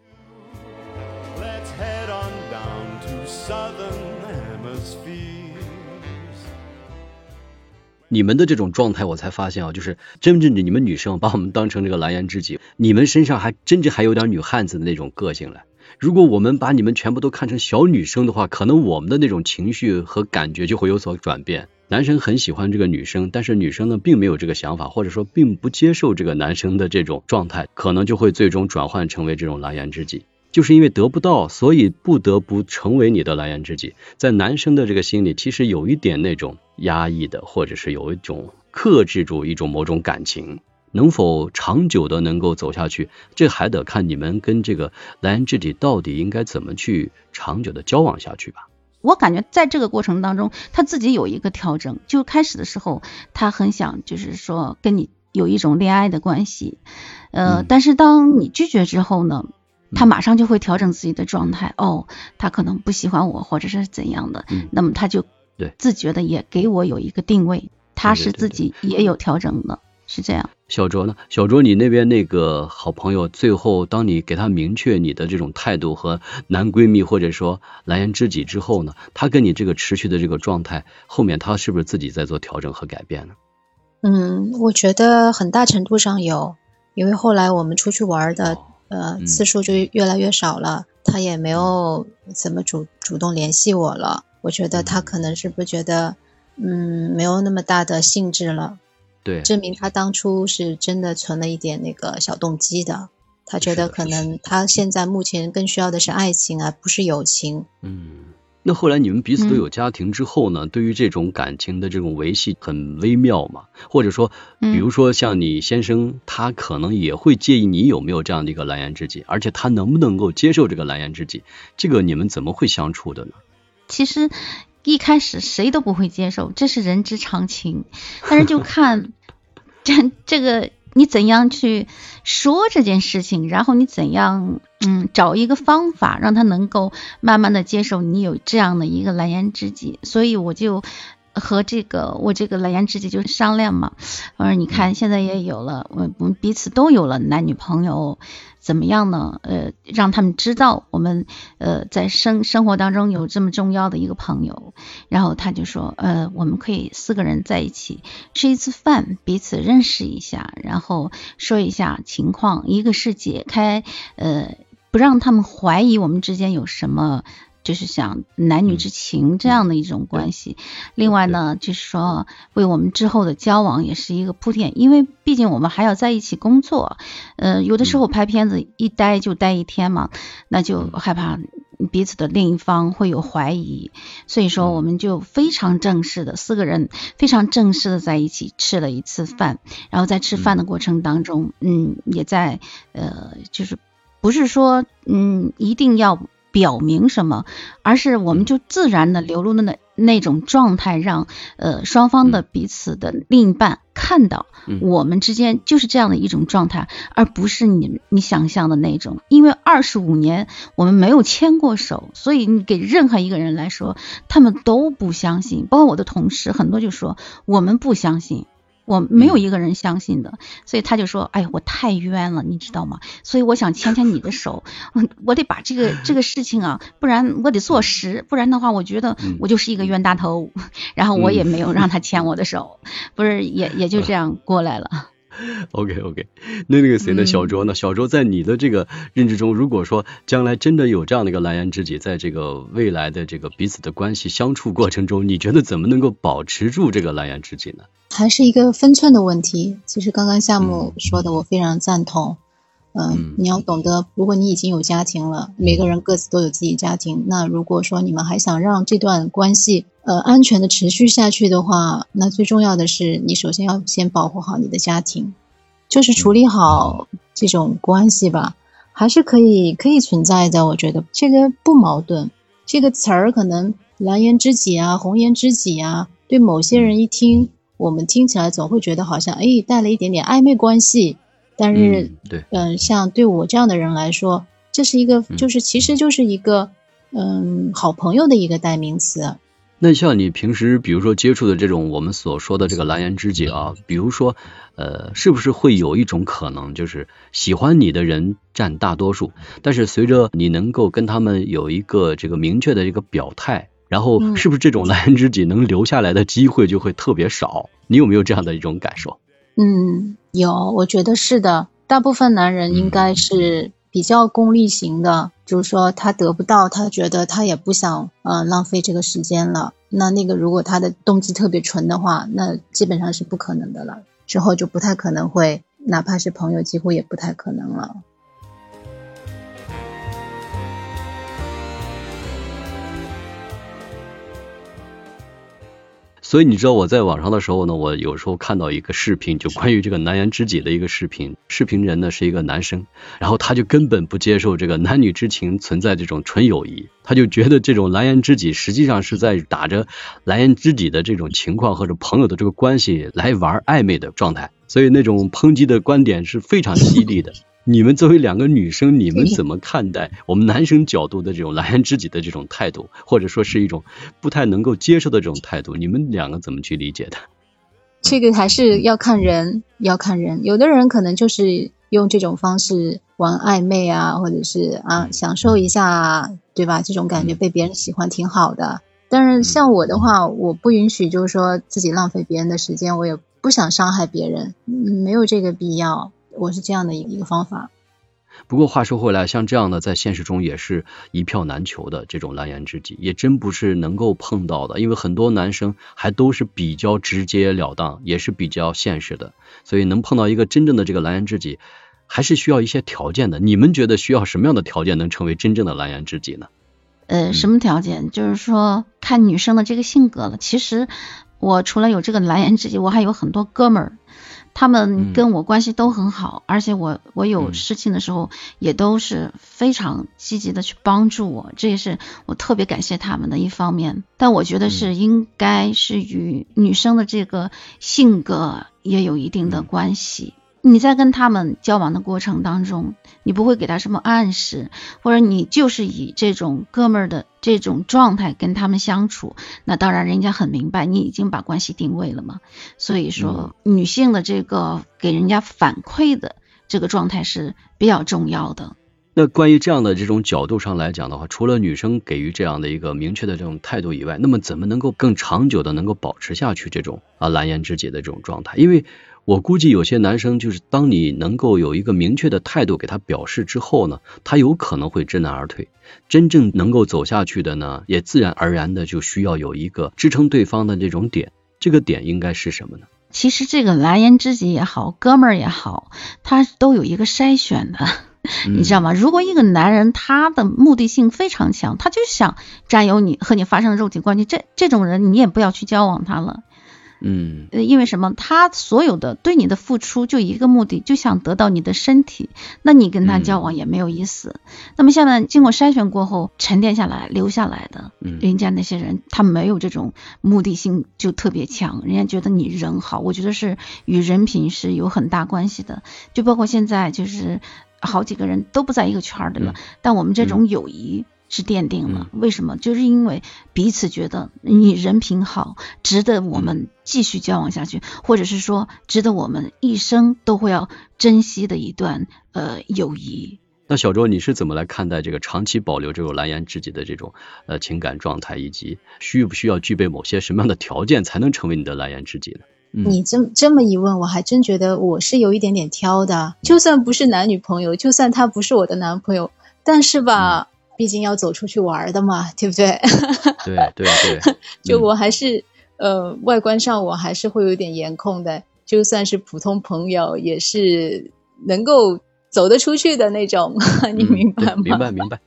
S2: 你们的这种状态，我才发现啊，就是真正的你们女生把我们当成这个蓝颜知己，你们身上还真正还有点女汉子的那种个性来。如果我们把你们全部都看成小女生的话，可能我们的那种情绪和感觉就会有所转变。男生很喜欢这个女生，但是女生呢并没有这个想法，或者说并不接受这个男生的这种状态，可能就会最终转换成为这种蓝颜知己。就是因为得不到，所以不得不成为你的蓝颜知己。在男生的这个心里，其实有一点那种压抑的，或者是有一种克制住一种某种感情。能否长久的能够走下去，这还得看你们跟这个蓝颜知己到底应该怎么去长久的交往下去吧。
S1: 我感觉在这个过程当中，他自己有一个调整。就开始的时候，他很想就是说跟你有一种恋爱的关系，呃，但是当你拒绝之后呢，他马上就会调整自己的状态。哦，他可能不喜欢我，或者是怎样的，那么他就
S2: 对
S1: 自觉的也给我有一个定位，他是自己也有调整的。是这样，
S2: 小卓呢？小卓，你那边那个好朋友，最后当你给他明确你的这种态度和男闺蜜或者说蓝颜知己之后呢，他跟你这个持续的这个状态，后面他是不是自己在做调整和改变呢？
S3: 嗯，我觉得很大程度上有，因为后来我们出去玩的呃次数就越来越少了，他也没有怎么主主动联系我了。我觉得他可能是不觉得嗯没有那么大的兴致了。
S2: 对，
S3: 证明他当初是真的存了一点那个小动机的。他觉得可能他现在目前更需要的是爱情，而不是友情。
S2: 嗯，那后来你们彼此都有家庭之后呢？对于这种感情的这种维系很微妙嘛？或者说，比如说像你先生，他可能也会介意你有没有这样的一个蓝颜知己，而且他能不能够接受这个蓝颜知己？这个你们怎么会相处的呢？
S1: 其实。一开始谁都不会接受，这是人之常情。但是就看 这这个你怎样去说这件事情，然后你怎样嗯找一个方法让他能够慢慢的接受你有这样的一个蓝颜知己。所以我就和这个我这个蓝颜知己就商量嘛，我说你看现在也有了，我我们彼此都有了男女朋友。怎么样呢？呃，让他们知道我们呃在生生活当中有这么重要的一个朋友。然后他就说，呃，我们可以四个人在一起吃一次饭，彼此认识一下，然后说一下情况。一个是解开，呃，不让他们怀疑我们之间有什么。就是像男女之情这样的一种关系，另外呢，就是说为我们之后的交往也是一个铺垫，因为毕竟我们还要在一起工作，呃，有的时候拍片子一待就待一天嘛，那就害怕彼此的另一方会有怀疑，所以说我们就非常正式的四个人非常正式的在一起吃了一次饭，然后在吃饭的过程当中，嗯，也在呃，就是不是说嗯一定要。表明什么，而是我们就自然的流露的那那种状态，让呃双方的彼此的另一半看到我们之间就是这样的一种状态，而不是你你想象的那种。因为二十五年我们没有牵过手，所以你给任何一个人来说，他们都不相信，包括我的同事很多就说我们不相信。我没有一个人相信的，所以他就说：“哎呀，我太冤了，你知道吗？所以我想牵牵你的 手，我得把这个这个事情啊，不然我得坐实，不然的话，我觉得我就是一个冤大头。然后我也没有让他牵我的手，不是也也就这样过来了。”
S2: OK OK，那那个谁呢？小卓呢？小卓在你的这个认知中，如果说将来真的有这样的一个蓝颜知己，在这个未来的这个彼此的关系相处过程中，你觉得怎么能够保持住这个蓝颜知己呢？
S3: 还是一个分寸的问题。其实刚刚夏木说的，我非常赞同。嗯，你要懂得，如果你已经有家庭了，每个人各自都有自己家庭。那如果说你们还想让这段关系呃安全的持续下去的话，那最重要的是你首先要先保护好你的家庭，就是处理好这种关系吧，还是可以可以存在的。我觉得这个不矛盾。这个词儿可能蓝颜知己啊，红颜知己啊，对某些人一听。我们听起来总会觉得好像哎带了一点点暧昧关系，但是
S2: 嗯对，
S3: 嗯，像对我这样的人来说，这是一个
S2: 嗯。
S3: 就是其实就是一个嗯好朋友的一个代名词。
S2: 那像你平时比如说接触的这种我们所说的这个蓝颜知己啊，比如说呃，是不是会有一种可能，就是喜欢你的人占大多数，但是随着你能够跟他们有一个这个明确的一个表态，然后
S3: 嗯
S2: 是不是这种蓝颜知己能留下来的机会就会特别少？你有没有这样的一种感受？
S3: 嗯，有，我觉得是的。大部分男人应该是比较功利型的，就是说他得不到，他觉得他也不想呃浪费这个时间了。那那个如果他的动机特别纯的话，那基本上是不可能的了。之后就不太可能会，哪怕是朋友，几乎也不太可能了。
S2: 所以你知道我在网上的时候呢，我有时候看到一个视频，就关于这个蓝颜知己的一个视频。视频人呢是一个男生，然后他就根本不接受这个男女之情存在这种纯友谊，他就觉得这种蓝颜知己实际上是在打着蓝颜知己的这种情况或者朋友的这个关系来玩暧昧的状态，所以那种抨击的观点是非常犀利的。你们作为两个女生，你们怎么看待 我们男生角度的这种蓝颜知己的这种态度，或者说是一种不太能够接受的这种态度？你们两个怎么去理解的？
S3: 这个还是要看人，要看人。有的人可能就是用这种方式玩暧昧啊，或者是啊享受一下啊，对吧？这种感觉被别人喜欢挺好的。但是像我的话，我不允许就是说自己浪费别人的时间，我也不想伤害别人，嗯没有这个必要。我是这样的一个方法。
S2: 不过话说回来，像这样的在现实中也是一票难求的这种蓝颜知己，也真不是能够碰到的，因为很多男生还都是比较直截了当，也是比较现实的，所以能碰到一个真正的这个蓝颜知己，还是需要一些条件的。你们觉得需要什么样的条件能成为真正的蓝颜知己呢？
S1: 呃，什么条件？就是说看女生的这个性格了。其实我除了有这个蓝颜知己，我还有很多哥们儿。他们跟我关系都很好，而且我我有事情的时候也都是非常积极的去帮助我，这也是我特别感谢他们的一方面。但我觉得是应该是与女生的这个性格也有一定的关系。你在跟他们交往的过程当中，你不会给他什么暗示，或者你就是以这种哥们儿的这种状态跟他们相处，那当然人家很明白你已经把关系定位了嘛。所以说，女性的这个给人家反馈的这个状态是比较重要的。
S2: 那关于这样的这种角度上来讲的话，除了女生给予这样的一个明确的这种态度以外，那么怎么能够更长久的能够保持下去这种啊蓝颜知己的这种状态？因为我估计有些男生就是当你能够有一个明确的态度给他表示之后呢，他有可能会知难而退。真正能够走下去的呢，也自然而然的就需要有一个支撑对方的这种点。这个点应该是什么呢？
S1: 其实这个蓝颜知己也好，哥们儿也好，他都有一个筛选的。你知道吗？如果一个男人他的目的性非常强，他就想占有你和你发生肉体关系，这这种人你也不要去交往他了。
S2: 嗯，
S1: 呃，因为什么？他所有的对你的付出就一个目的，就想得到你的身体，那你跟他交往也没有意思。嗯、那么下面经过筛选过后，沉淀下来留下来的，
S2: 嗯，
S1: 人家那些人他没有这种目的性就特别强，人家觉得你人好，我觉得是与人品是有很大关系的。就包括现在就是好几个人都不在一个圈儿的了，
S2: 嗯、
S1: 但我们这种友谊。是奠定了，为什么？就是因为彼此觉得你人品好，值得我们继续交往下去，或者是说值得我们一生都会要珍惜的一段呃友谊。
S2: 那小周，你是怎么来看待这个长期保留这种蓝颜知己的这种呃情感状态，以及需不需要具备某些什么样的条件才能成为你的蓝颜知己呢？
S3: 嗯、你这这么一问，我还真觉得我是有一点点挑的。就算不是男女朋友，就算他不是我的男朋友，但是吧。嗯毕竟要走出去玩的嘛，对不对？
S2: 对对对，
S3: 就我还是、嗯、呃，外观上我还是会有点颜控的，就算是普通朋友，也是能够走得出去的那种，你明白吗？
S2: 明白明白。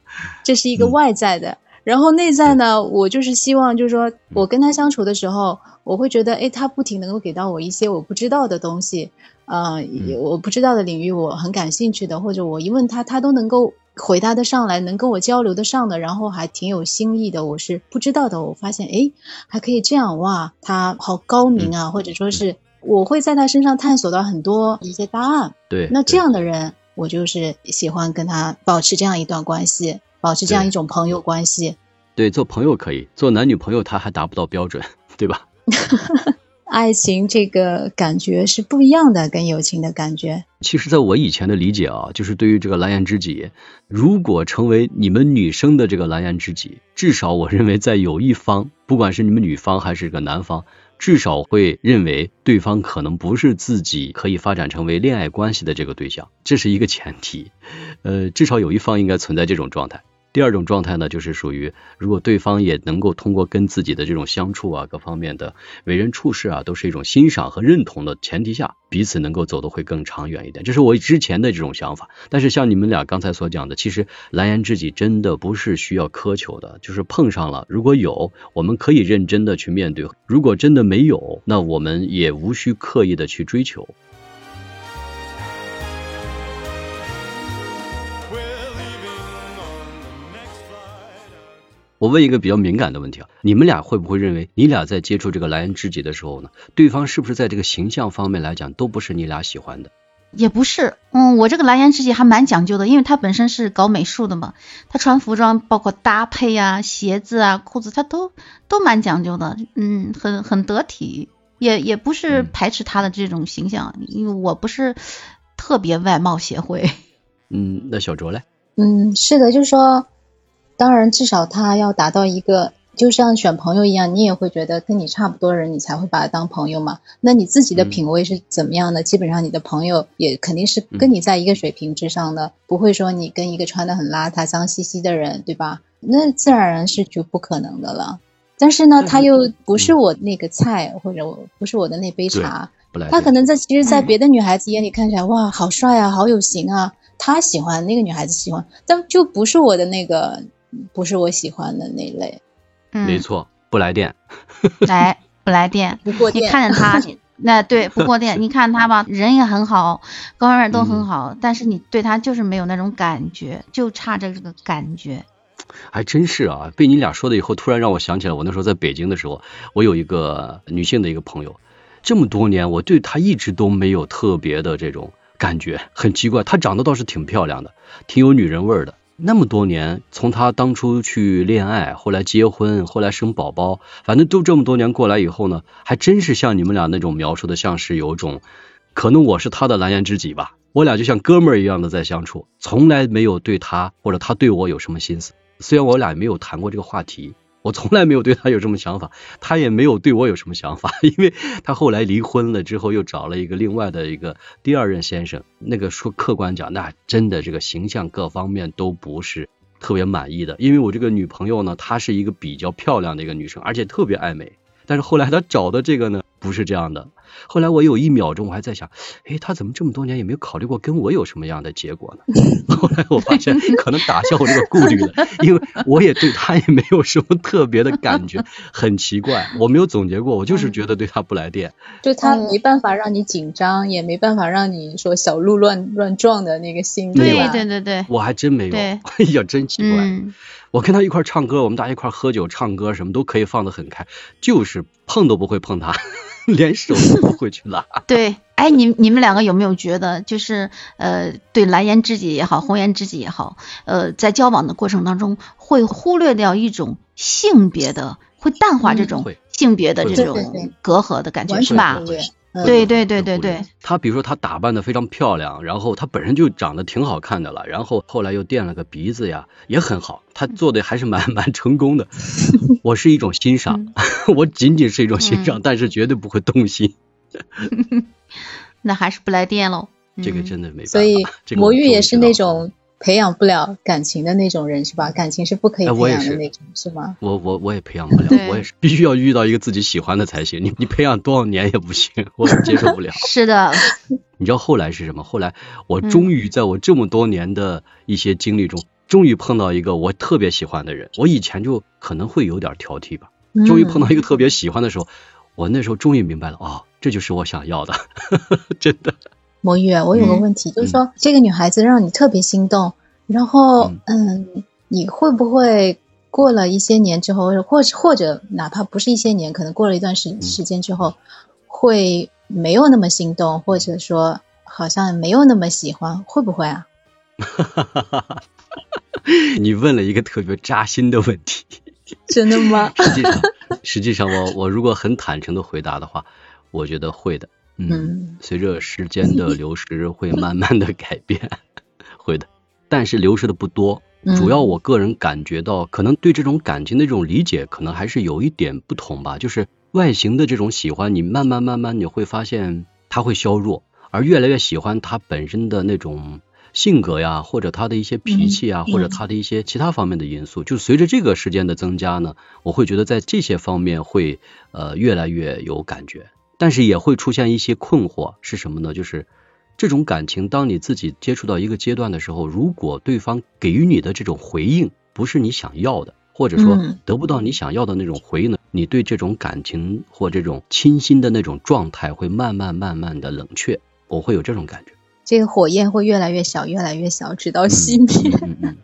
S3: 这是一个外在的，嗯、然后内在呢，我就是希望，就是说我跟他相处的时候，我会觉得，哎，他不停能够给到我一些我不知道的东西，呃，
S2: 嗯、
S3: 我不知道的领域，我很感兴趣的，或者我一问他，他都能够。回答得上来，能跟我交流得上的，然后还挺有新意的，我是不知道的。我发现，哎，还可以这样哇，他好高明啊，或者说是我会在他身上探索到很多一些答案。
S2: 对，
S3: 那这样的人，我就是喜欢跟他保持这样一段关系，保持这样一种朋友关系。
S2: 对，做朋友可以，做男女朋友他还达不到标准，对吧？
S3: 爱情这个感觉是不一样的，跟友情的感觉。
S2: 其实，在我以前的理解啊，就是对于这个蓝颜知己，如果成为你们女生的这个蓝颜知己，至少我认为在有一方，不管是你们女方还是个男方，至少会认为对方可能不是自己可以发展成为恋爱关系的这个对象，这是一个前提。呃，至少有一方应该存在这种状态。第二种状态呢，就是属于如果对方也能够通过跟自己的这种相处啊，各方面的为人处事啊，都是一种欣赏和认同的前提下，彼此能够走得会更长远一点。这是我之前的这种想法。但是像你们俩刚才所讲的，其实蓝颜知己真的不是需要苛求的，就是碰上了，如果有，我们可以认真的去面对；如果真的没有，那我们也无需刻意的去追求。我问一个比较敏感的问题啊，你们俩会不会认为，你俩在接触这个蓝颜知己的时候呢，对方是不是在这个形象方面来讲都不是你俩喜欢的？
S1: 也不是，嗯，我这个蓝颜知己还蛮讲究的，因为他本身是搞美术的嘛，他穿服装包括搭配呀、鞋子啊、裤子，他都都蛮讲究的，嗯，很很得体，也也不是排斥他的这种形象，因为我不是特别外貌协会。
S2: 嗯，那小卓嘞？
S3: 嗯，是的，就是说。当然，至少他要达到一个，就像选朋友一样，你也会觉得跟你差不多人，你才会把他当朋友嘛。那你自己的品味是怎么样的？基本上你的朋友也肯定是跟你在一个水平之上的，不会说你跟一个穿的很邋遢、脏兮兮的人，对吧？那自然而然是就不可能的了。但是呢，他又不是我那个菜，或者不是我的那杯茶。他可能在其实，在别的女孩子眼里看起来，哇，好帅啊，好有型啊，他喜欢那个女孩子喜欢，但就不是我的那个。不是我喜欢的那类，
S2: 没错，不来电，
S1: 来不来电，
S3: 不过电。
S1: 你看见他，那对不过电，你看他吧，人也很好，各方面都很好，但是你对他就是没有那种感觉，就差这个感觉。
S2: 还真是啊，被你俩说的以后，突然让我想起来，我那时候在北京的时候，我有一个女性的一个朋友，这么多年我对她一直都没有特别的这种感觉，很奇怪，她长得倒是挺漂亮的，挺有女人味的。那么多年，从他当初去恋爱，后来结婚，后来生宝宝，反正都这么多年过来以后呢，还真是像你们俩那种描述的，像是有种，可能我是他的蓝颜知己吧，我俩就像哥们儿一样的在相处，从来没有对他或者他对我有什么心思，虽然我俩没有谈过这个话题。我从来没有对他有什么想法，他也没有对我有什么想法，因为他后来离婚了之后，又找了一个另外的一个第二任先生。那个说客观讲，那真的这个形象各方面都不是特别满意的。因为我这个女朋友呢，她是一个比较漂亮的一个女生，而且特别爱美。但是后来她找的这个呢，不是这样的。后来我有一秒钟，我还在想，哎，他怎么这么多年也没有考虑过跟我有什么样的结果呢？后来我发现，可能打消我这个顾虑了，因为我也对他也没有什么特别的感觉，很奇怪，我没有总结过，我就是觉得对他不来电。
S3: 就他没办法让你紧张，也没办法让你说小鹿乱乱撞的那个心，
S1: 对对对对，
S2: 我还真没有。哎呀，真奇怪。我跟他一块唱歌，我们大家一块喝酒唱歌，什么都可以放得很开，就是碰都不会碰他，连手都不会去拉。
S1: 对，哎，你你们两个有没有觉得，就是呃，对蓝颜知己也好，红颜知己也好，呃，在交往的过程当中，会忽略掉一种性别的，会淡化这种性别的这种隔阂的感觉，是吧？对对对对对，
S2: 她比如说她打扮的非常漂亮，然后她本身就长得挺好看的了，然后后来又垫了个鼻子呀，也很好，她做的还是蛮 蛮成功的。我是一种欣赏，我仅仅是一种欣赏，但是绝对不会动心。
S1: 那还是不来电喽。
S2: 这个真的没办法。
S3: 所以魔芋也是那种。培养不了感情的那种人是吧？感情是不可以培养的那种，是吗？
S2: 我我我也培养不了，我也是必须要遇到一个自己喜欢的才行。你你培养多少年也不行，我接受不了。
S1: 是的。
S2: 你知道后来是什么？后来我终于在我这么多年的一些经历中，终于碰到一个我特别喜欢的人。我以前就可能会有点挑剔吧，终于碰到一个特别喜欢的时候，我那时候终于明白了，哦，这就是我想要的，真的。
S3: 魔芋，我有个问题，就是说这个女孩子让你特别心动，然后嗯，你会不会过了一些年之后，或者或者哪怕不是一些年，可能过了一段时时间之后，会没有那么心动，或者说好像没有那么喜欢，会不会啊？
S2: 你问了一个特别扎心的问题。
S3: 真的吗？
S2: 实际上，实际上我我如果很坦诚的回答的话，我觉得会的。嗯，随着时间的流 失，会慢慢的改变，会的。但是流失的不多，主要我个人感觉到，可能对这种感情的这种理解，可能还是有一点不同吧。就是外形的这种喜欢，你慢慢慢慢你会发现它会削弱，而越来越喜欢他本身的那种。性格呀，或者他的一些脾气啊，或者他的一些其他方面的因素，就随着这个时间的增加呢，我会觉得在这些方面会呃越来越有感觉，但是也会出现一些困惑，是什么呢？就是这种感情，当你自己接触到一个阶段的时候，如果对方给予你的这种回应不是你想要的，或者说得不到你想要的那种回应呢，你对这种感情或这种倾心的那种状态会慢慢慢慢的冷却，我会有这种感觉。
S3: 这个火焰会越来越小，越来越小，直到熄灭。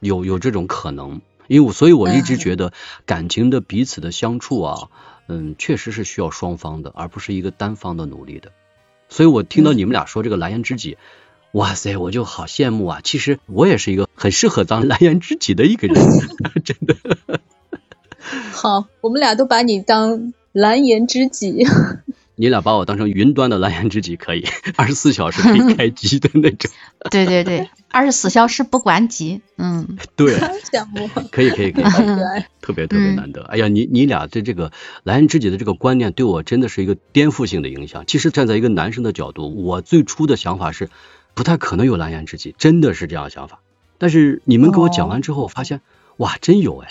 S2: 有有这种可能，因为我所以我一直觉得感情的彼此的相处啊，嗯，确实是需要双方的，而不是一个单方的努力的。所以我听到你们俩说这个蓝颜知己，哇塞，我就好羡慕啊！其实我也是一个很适合当 蓝颜知己的一个人，真的。
S3: 好，我们俩都把你当蓝颜知己。
S2: 你俩把我当成云端的蓝颜知己可以，二十四小时可以 开机的那种。
S1: 对对对，二十四小时不关机。嗯，
S2: 对，
S3: 羡慕。
S2: 可以可以可以，特别特别难得。哎呀，你你俩对这个蓝颜知己的这个观念对我真的是一个颠覆性的影响。其实站在一个男生的角度，我最初的想法是不太可能有蓝颜知己，真的是这样想法。但是你们给我讲完之后，发现哇，真有哎。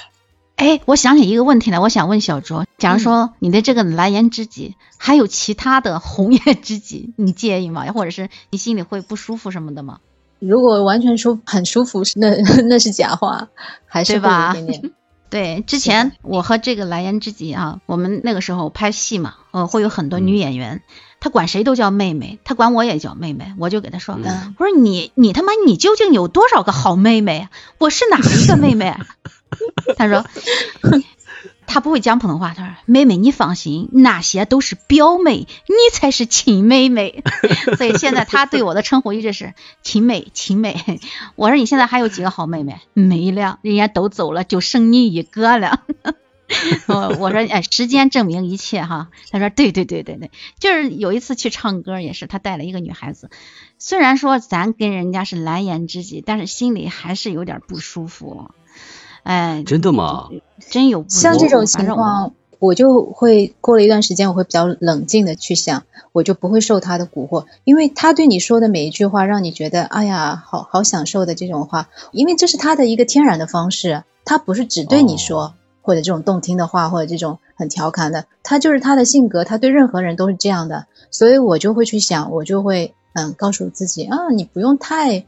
S1: 哎，我想起一个问题来，我想问小卓，假如说你的这个蓝颜知己还有其他的红颜知己，你介意吗？或者是你心里会不舒服什么的吗？
S3: 如果完全舒很舒服，那 那是假话，还是
S1: 吧？
S3: 一点点。
S1: 对，之前我和这个蓝颜知己啊，我们那个时候拍戏嘛，呃，会有很多女演员，她管谁都叫妹妹，她管我也叫妹妹，我就给她说，我说你你他妈你究竟有多少个好妹妹？我是哪一个妹妹？他说，他不会讲普通话。他说：“妹妹，你放心，那些都是表妹，你才是亲妹妹。”所以现在他对我的称呼一直是亲妹，亲妹。我说：“你现在还有几个好妹妹？”没了，人家都走了，就剩你一个了。我我说：“哎，时间证明一切哈。”他说：“对对对对对，就是有一次去唱歌也是，他带了一个女孩子，虽然说咱跟人家是蓝颜知己，但是心里还是有点不舒服。”哎，
S2: 真的吗？
S1: 真有
S3: 像这种情况，我就会过了一段时间，我会比较冷静的去想，我就不会受他的蛊惑，因为他对你说的每一句话，让你觉得哎呀，好好享受的这种话，因为这是他的一个天然的方式，他不是只对你说或者这种动听的话，或者这种很调侃的，他就是他的性格，他对任何人都是这样的，所以我就会去想，我就会嗯告诉自己啊，你不用太。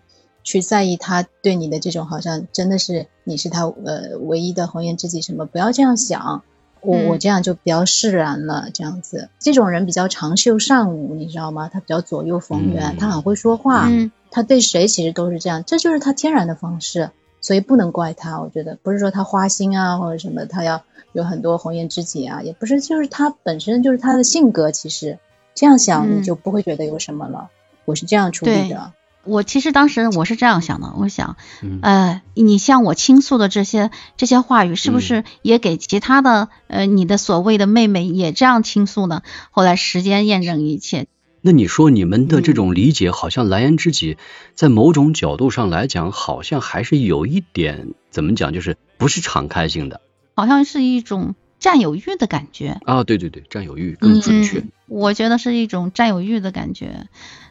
S3: 去在意他对你的这种，好像真的是你是他呃唯一的红颜知己什么？不要这样想，我我这样就比较释然了。这样子，这种人比较长袖善舞，你知道吗？他比较左右逢源，他很会说话，他对谁其实都是这样，这就是他天然的方式，所以不能怪他。我觉得不是说他花心啊或者什么，他要有很多红颜知己啊，也不是，就是他本身就是他的性格。其实这样想你就不会觉得有什么了。我是这样处理的。
S1: 我其实当时我是这样想的，我想，呃，你向我倾诉的这些这些话语，是不是也给其他的呃你的所谓的妹妹也这样倾诉呢？后来时间验证一切。
S2: 那你说你们的这种理解，好像蓝颜知己在某种角度上来讲，好像还是有一点怎么讲，就是不是敞开性的，
S1: 好像是一种占有欲的感觉
S2: 啊。对对对，占有欲更准确。
S1: 我觉得是一种占有欲的感觉。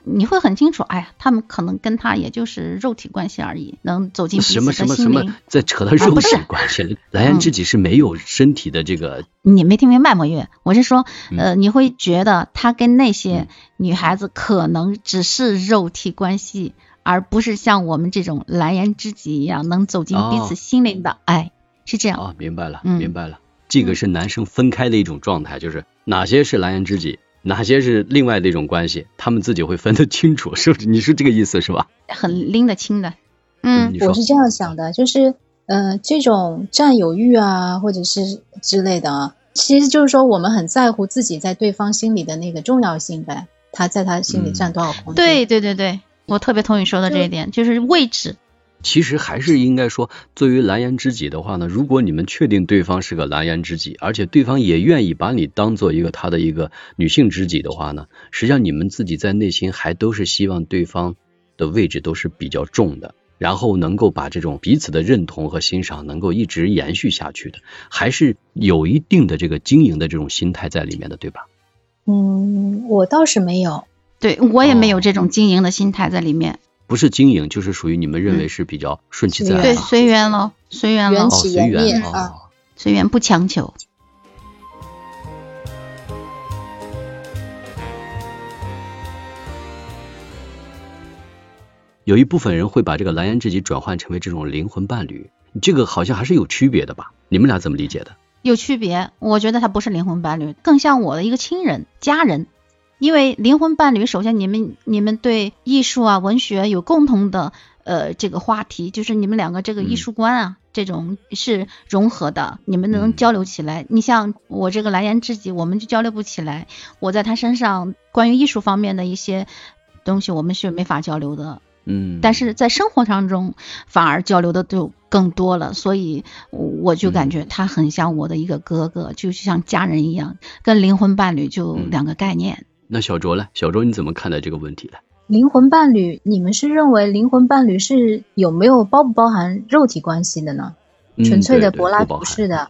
S1: 你会很清楚，哎呀，他们可能跟他也就是肉体关系而已，能走进彼
S2: 此的心灵。什么什么什么，在扯到肉体关系？蓝颜知己是没有身体的这个。
S1: 你没听明白吗？月，我是说，呃，你会觉得他跟那些女孩子可能只是肉体关系，而不是像我们这种蓝颜知己一样能走进彼此心灵的。哎，是这样。
S2: 哦，明白了，明白了。这个是男生分开的一种状态，就是哪些是蓝颜知己。哪些是另外的一种关系，他们自己会分得清楚，是不是？你是这个意思是吧？
S1: 很拎得清的。嗯
S3: 我是这样想的，就是呃，这种占有欲啊，或者是之类的啊，其实就是说我们很在乎自己在对方心里的那个重要性呗，他在他心里占多少空间？
S1: 对对对对，我特别同意说的这一点，就是位置。
S2: 其实还是应该说，作为蓝颜知己的话呢，如果你们确定对方是个蓝颜知己，而且对方也愿意把你当做一个他的一个女性知己的话呢，实际上你们自己在内心还都是希望对方的位置都是比较重的，然后能够把这种彼此的认同和欣赏能够一直延续下去的，还是有一定的这个经营的这种心态在里面的，对吧？
S3: 嗯，我倒是没有。
S1: 对我也没有
S2: 哦
S1: 这种经营的心态在里面。
S2: 不是经营，就是属于你们认为是比较顺其自然。
S1: 对，随缘咯，随缘
S3: 缘
S1: 咯，
S2: 哦，随缘
S3: 啊。
S1: 随缘不强求。
S2: 有一部分人会把这个蓝颜知己转换成为这种灵魂伴侣，这个好像还是有区别的吧？你们俩怎么理解的？
S1: 有区别，我觉得他不是灵魂伴侣，更像我的一个亲人、家人。因为灵魂伴侣，首先你们你们对艺术啊、文学有共同的呃这个话题，就是你们两个这个艺术观啊，这种是融合的，你们能
S2: 嗯
S1: 交流起来。你像我这个蓝颜知己，我们就交流不起来。我在他身上关于艺术方面的一些东西，我们是没法交流的。
S2: 嗯，
S1: 但是在生活当中反而交流的就更多了，所以我就感觉他很像我的一个哥哥，就像家人一样，跟灵魂伴侣就
S2: 嗯
S1: 两个概念。
S2: 那小卓呢？小卓你怎么看待这个问题呢？
S3: 灵魂伴侣，你们是认为灵魂伴侣是有没有包不包含肉体关系的呢？
S2: 嗯
S3: 纯粹的柏拉图式的，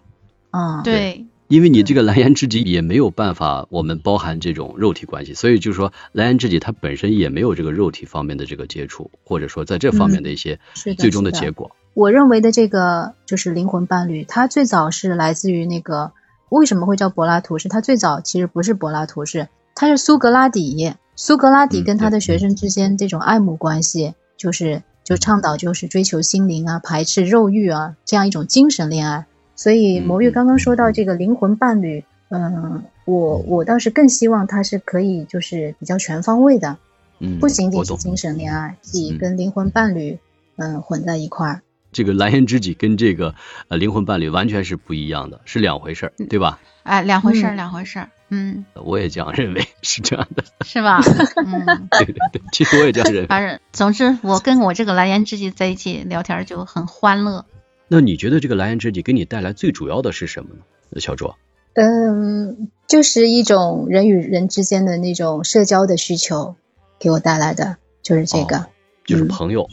S3: 嗯，
S1: 对，
S2: 因为你这个蓝颜知己也没有办法，我们包含这种肉体关系，所以就是说蓝颜知己它本身也没有这个肉体方面的这个接触，或者说在这方面的一些
S3: 是
S2: 最终的结果。
S3: 我认为的这个就是灵魂伴侣，它最早是来自于那个为什么会叫柏拉图式？它最早其实不是柏拉图式，它是苏格拉底。苏格拉底
S2: 嗯
S3: 跟他的学生之间这种爱慕关系，就是就倡导就是追求心灵啊，排斥肉欲啊这样一种精神恋爱。所以
S2: 嗯
S3: 魔芋刚刚说到这个灵魂伴侣，嗯，我我倒是更希望他是可以就是比较全方位的，
S2: 嗯，
S3: 不仅仅。是精神恋爱，既
S2: 嗯
S3: 跟灵魂伴侣嗯混在一块儿。
S2: 这个蓝颜知己跟这个呃灵魂伴侣完全是不一样的，是两回事儿，对吧？
S1: 哎，两回事儿，
S3: 嗯
S1: 两回事儿，嗯，
S2: 我也这样认为，是这样的。
S1: 是吧？嗯，
S2: 对对对，其实我也这样认为。
S1: 反正总之，我跟我这个蓝颜知己在一起聊天就很欢乐。
S2: 那你觉得这个蓝颜知己给你带来最主要的是什么呢？小卓？
S3: 嗯，就是一种人与人之间的那种社交的需求，给我带来的就是这个、
S2: 哦就是
S3: 嗯
S2: 朋友，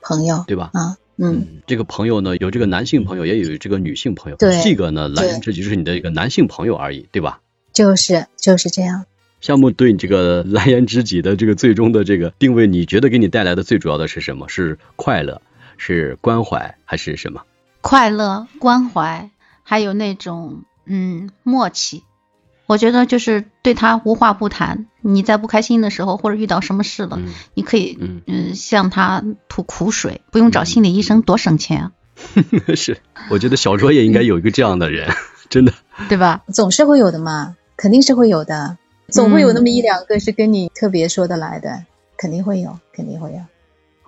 S3: 朋友
S2: 对吧？
S3: 啊，嗯，
S2: 这个朋友呢，有这个男性朋友，也有这个女性朋友。
S3: 对
S2: 这个呢，蓝颜知己就是你的一个男性朋友而已，对吧？
S3: 就是就是这样。
S2: 项目对你这个 蓝颜知己的这个最终的这个定位，你觉得给你带来的最主要的是什么？是快乐，是关怀，还是什么？
S1: 快乐、关怀，还有那种嗯默契。我觉得就是对他无话不谈。你在不开心的时候，或者遇到什么事了，
S2: 嗯
S1: 你可以
S2: 嗯
S1: 嗯向他吐苦水，不用找心理医生，多省钱啊，
S2: 是，我觉得小卓也应该有一个这样的人，真的。
S1: 对吧？
S3: 总是会有的嘛，肯定是会有的，总会有那么一两个是跟你特别说得来的，肯定会有，肯定会有。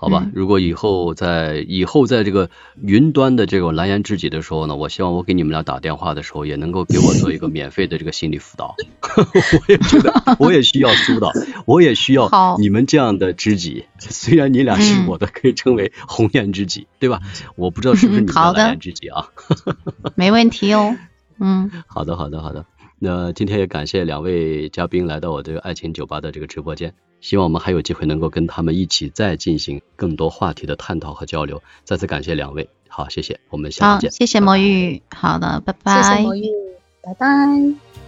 S2: 好吧
S1: 嗯，
S2: 如果以后在以后在这个云端的这个蓝颜知己的时候呢，我希望我给你们俩打电话的时候，也能够给我做一个免费的这个心理辅导。我也觉得我也需要疏导，我也需要
S1: 好
S2: 你们这样的知己。虽然你俩是
S1: 嗯
S2: 我的，可以称为红颜知己，对吧？我不知道是不是你们
S1: 的
S2: 的蓝颜知己啊。
S1: 没问题哦。嗯，
S2: 好的，好的，好的。那今天也感谢两位嘉宾来到我这个爱情酒吧的这个直播间，希望我们还有机会能够跟他们一起再进行更多话题的探讨和交流。再次感谢两位，好，谢谢，我们下
S1: 好，
S2: 次见。
S1: 谢谢魔芋。好的，拜拜。
S3: 谢谢魔芋，拜拜。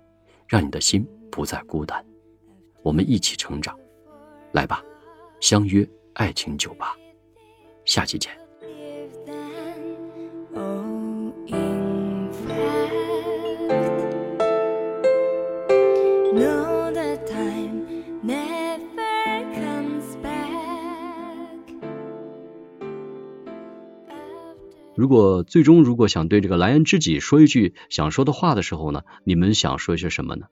S2: 让你的心不再孤单。我们一起成长，来吧，相约爱情酒吧，下期见。如果最终如果想对这个蓝颜知己说一句想说的话的时候呢，你们想说一些什么呢？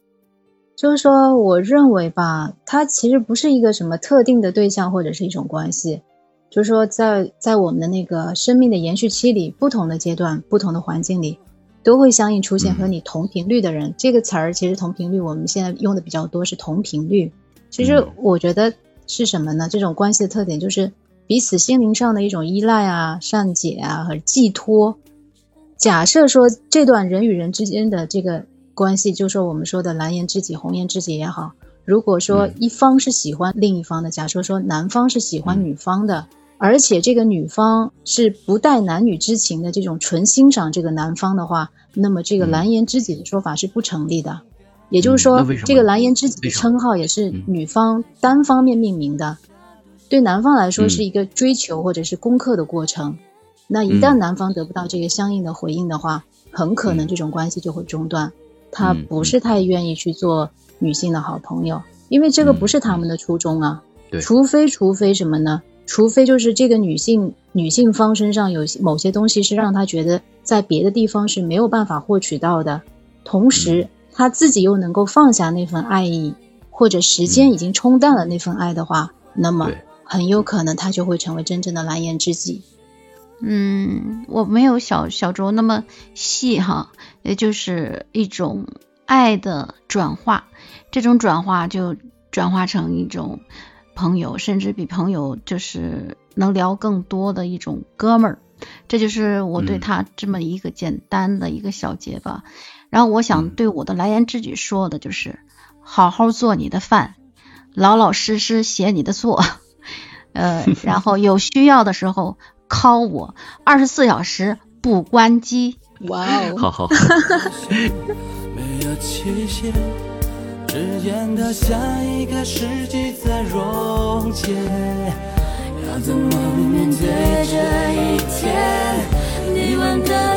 S3: 就是说，我认为吧，它其实不是一个什么特定的对象或者是一种关系。就是说，在在我们的那个生命的延续期里，不同的阶段、不同的环境里，都会相应出现和你同频率的人。这个词儿其实同频率我们现在用的比较多，是同频率。其实我觉得是什么呢？这种关系的特点就是彼此心灵上的一种依赖啊、善解啊和寄托。假设说这段人与人之间的这个。关系就说我们说的蓝颜知己、红颜知己也好，如果说一方是喜欢另一方的，假设说男方是喜欢女方的，而且这个女方是不带男女之情的这种纯欣赏这个男方的话，那么这个蓝颜知己的说法是不成立的。也就是说，这个蓝颜知己的称号也是女方单方面命名的，对男方来说是一个追求或者是攻克的过程。那一旦男方得不到这个相应的回应的话，很可能这种关系就会中断。他不是太愿意去做女性的好朋友，因为这个不是他们的初衷啊。
S2: 对，
S3: 除非除非什么呢？除非就是这个女性女性方身上有某些东西是让他觉得在别的地方是没有办法获取到的，同时他自己又能够放下那份爱意，或者时间已经冲淡了那份爱的话，那么很有可能他就会成为真正的蓝颜知己。
S1: 嗯，我没有小小周那么细哈，也就是一种爱的转化，这种转化就转化成一种朋友，甚至比朋友就是能聊更多的一种哥们儿，这就是我对他这么一个简单的一个小结吧。然后我想对我的蓝颜知己说的就是，好好做你的饭，老老实实写你的作，呃，然后有需要的时候。call 我，二十四小时不关机。
S3: 哇哦！
S2: 好好。
S4: 没有期限，时间它像一个世纪在溶解。要怎么面对这一天？你问的。